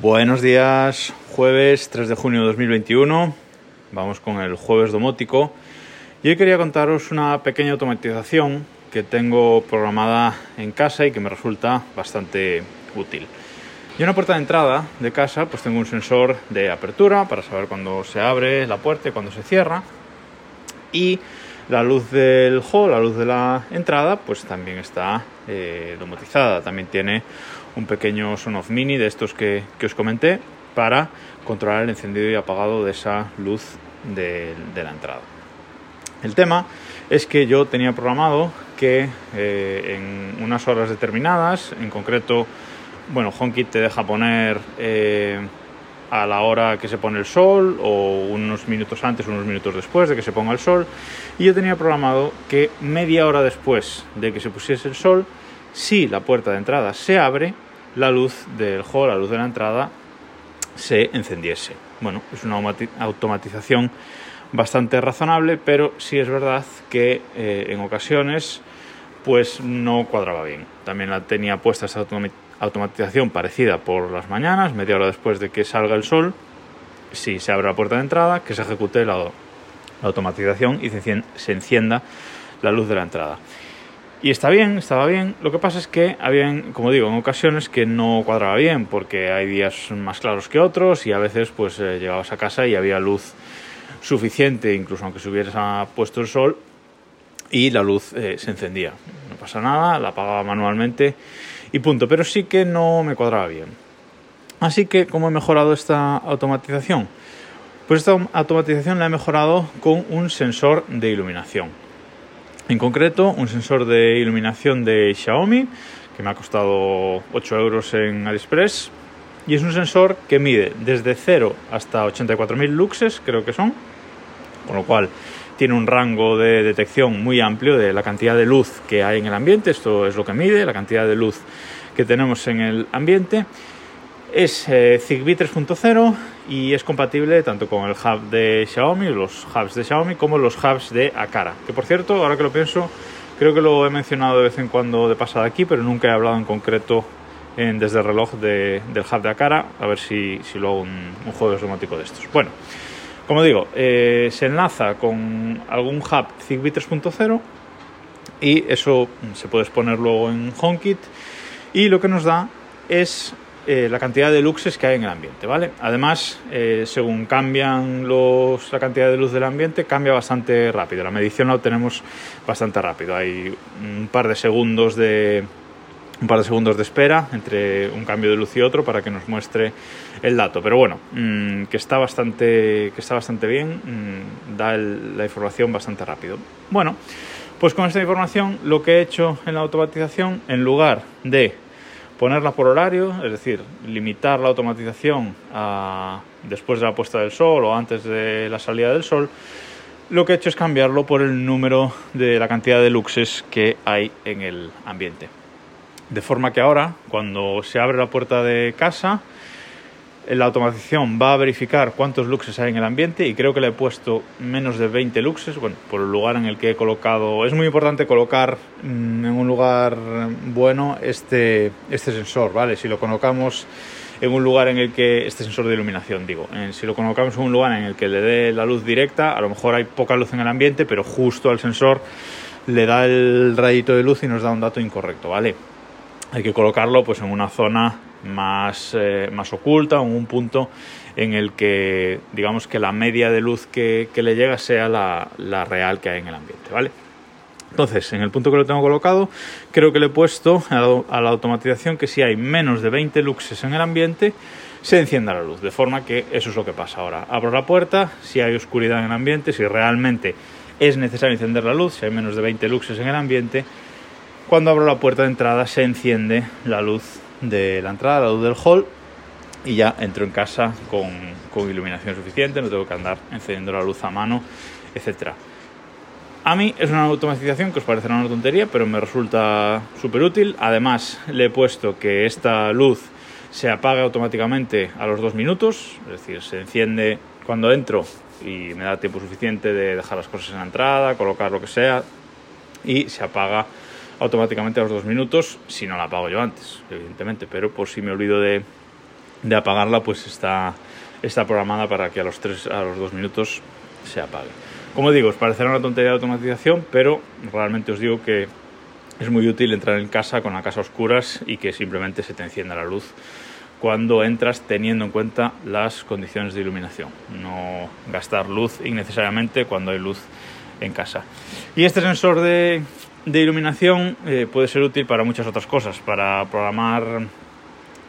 Buenos días, jueves 3 de junio de 2021. Vamos con el jueves domótico. Y hoy quería contaros una pequeña automatización que tengo programada en casa y que me resulta bastante útil. Y en una puerta de entrada de casa, pues tengo un sensor de apertura para saber cuándo se abre la puerta y cuándo se cierra. Y la luz del hall, la luz de la entrada, pues también está eh, domotizada. También tiene un pequeño son-off mini de estos que, os comenté para controlar el encendido y apagado de esa luz de, la entrada. El tema es que yo tenía programado que eh, en unas horas determinadas, en concreto, bueno, HomeKit te deja poner eh, a la hora que se pone el sol o unos minutos antes, unos minutos después de que se ponga el sol. Y yo tenía programado que media hora después de que se pusiese el sol, si la puerta de entrada se abre, la luz del hall, la luz de la entrada, se encendiese. Bueno, es una automatización bastante razonable, pero sí es verdad que eh, en ocasiones pues no cuadraba bien. También la tenía puesta esa automatización parecida por las mañanas, media hora después de que salga el sol, si se abre la puerta de entrada, que se ejecute la, automatización y se encienda la luz de la entrada. Y está bien, estaba bien. Lo que pasa es que habían, como digo, en ocasiones que no cuadraba bien, porque hay días más claros que otros y a veces pues eh, llegabas a casa y había luz suficiente, incluso aunque se hubiera puesto el sol, y la luz eh, se encendía. No pasa nada, la apagaba manualmente y punto. Pero sí que no me cuadraba bien. Así que, ¿cómo he mejorado esta automatización? Pues esta automatización la he mejorado con un sensor de iluminación. En concreto, un sensor de iluminación de Xiaomi que me ha costado 8 euros en AliExpress y es un sensor que mide desde 0 hasta 84.000 luxes, creo que son, con lo cual tiene un rango de detección muy amplio de la cantidad de luz que hay en el ambiente, esto es lo que mide, la cantidad de luz que tenemos en el ambiente es eh, Zigbee 3.0 y es compatible tanto con el hub de Xiaomi, los hubs de Xiaomi, como los hubs de Akara. Que por cierto, ahora que lo pienso, creo que lo he mencionado de vez en cuando de pasada aquí, pero nunca he hablado en concreto desde el reloj del hub de Akara. A ver si, si lo hago un, un juego automático de estos. Bueno, como digo, eh, se enlaza con algún hub Zigbee 3.0 y eso se puede exponer luego en HomeKit y lo que nos da es eh, la cantidad de luxes que hay en el ambiente, ¿vale? Además, eh, según cambian los, la cantidad de luz del ambiente, cambia bastante rápido. La medición la obtenemos bastante rápido. Hay un par de segundos de un par de segundos de espera entre un cambio de luz y otro para que nos muestre el dato. Pero bueno, mm, que está bastante, que está bastante bien, mm, da la información bastante rápido. Bueno, pues con esta información lo que he hecho en la automatización, en lugar de ponerla por horario, es decir, limitar la automatización a después de la puesta del sol o antes de la salida del sol, lo que he hecho es cambiarlo por el número de la cantidad de luxes que hay en el ambiente. De forma que ahora, cuando se abre la puerta de casa, la automatización va a verificar cuántos luxes hay en el ambiente y creo que le he puesto menos de 20 luxes, bueno, por el lugar en el que he colocado. Es muy importante colocar mm, en un lugar bueno este, este sensor, ¿vale? Si lo colocamos en un lugar en el que, este sensor de iluminación digo, si lo colocamos en un lugar en el que le dé la luz directa, a lo mejor hay poca luz en el ambiente, pero justo al sensor le da el rayito de luz y nos da un dato incorrecto, ¿vale? Hay que colocarlo pues en una zona más, eh, más oculta, en un punto en el que digamos que la media de luz que, le llega sea la, real que hay en el ambiente, ¿vale? Entonces, en el punto que lo tengo colocado, creo que le he puesto a la, automatización que si hay menos de 20 luxes en el ambiente, se encienda la luz, de forma que eso es lo que pasa ahora. Abro la puerta, si hay oscuridad en el ambiente, si realmente es necesario encender la luz, si hay menos de 20 luxes en el ambiente, cuando abro la puerta de entrada se enciende la luz de la entrada, la luz del hall, y ya entro en casa con, iluminación suficiente, no tengo que andar encendiendo la luz a mano, etc. A mí es una automatización que os parecerá una tontería, pero me resulta súper útil. Además, le he puesto que esta luz se apaga automáticamente a los dos minutos, es decir, se enciende cuando entro y me da tiempo suficiente de dejar las cosas en la entrada, colocar lo que sea y se apaga automáticamente a los dos minutos, si no la apago yo antes, evidentemente, pero por si me olvido de, de apagarla, pues está, está programada para que a los, 3, a los 2 minutos se apague. Como digo, os parecerá una tontería de automatización, pero realmente os digo que es muy útil entrar en casa con la casa a oscuras y que simplemente se te encienda la luz cuando entras teniendo en cuenta las condiciones de iluminación. No gastar luz innecesariamente cuando hay luz en casa. Y este sensor de, de iluminación eh, puede ser útil para muchas otras cosas, para programar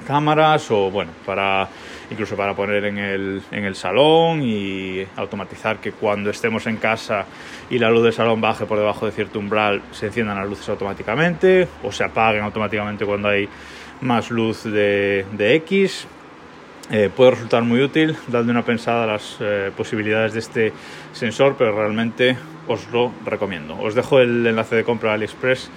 cámaras o bueno, para incluso para poner en el, en el salón y automatizar que cuando estemos en casa y la luz del salón baje por debajo de cierto umbral se enciendan las luces automáticamente o se apaguen automáticamente cuando hay más luz de, de X. Eh, puede resultar muy útil, dadle una pensada a las eh, posibilidades de este sensor, pero realmente os lo recomiendo. Os dejo el enlace de compra AliExpress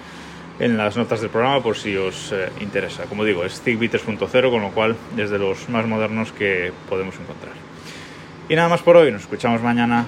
en las notas del programa por si os eh, interesa. Como digo, es Zigbee 3.0, con lo cual es de los más modernos que podemos encontrar. Y nada más por hoy, nos escuchamos mañana.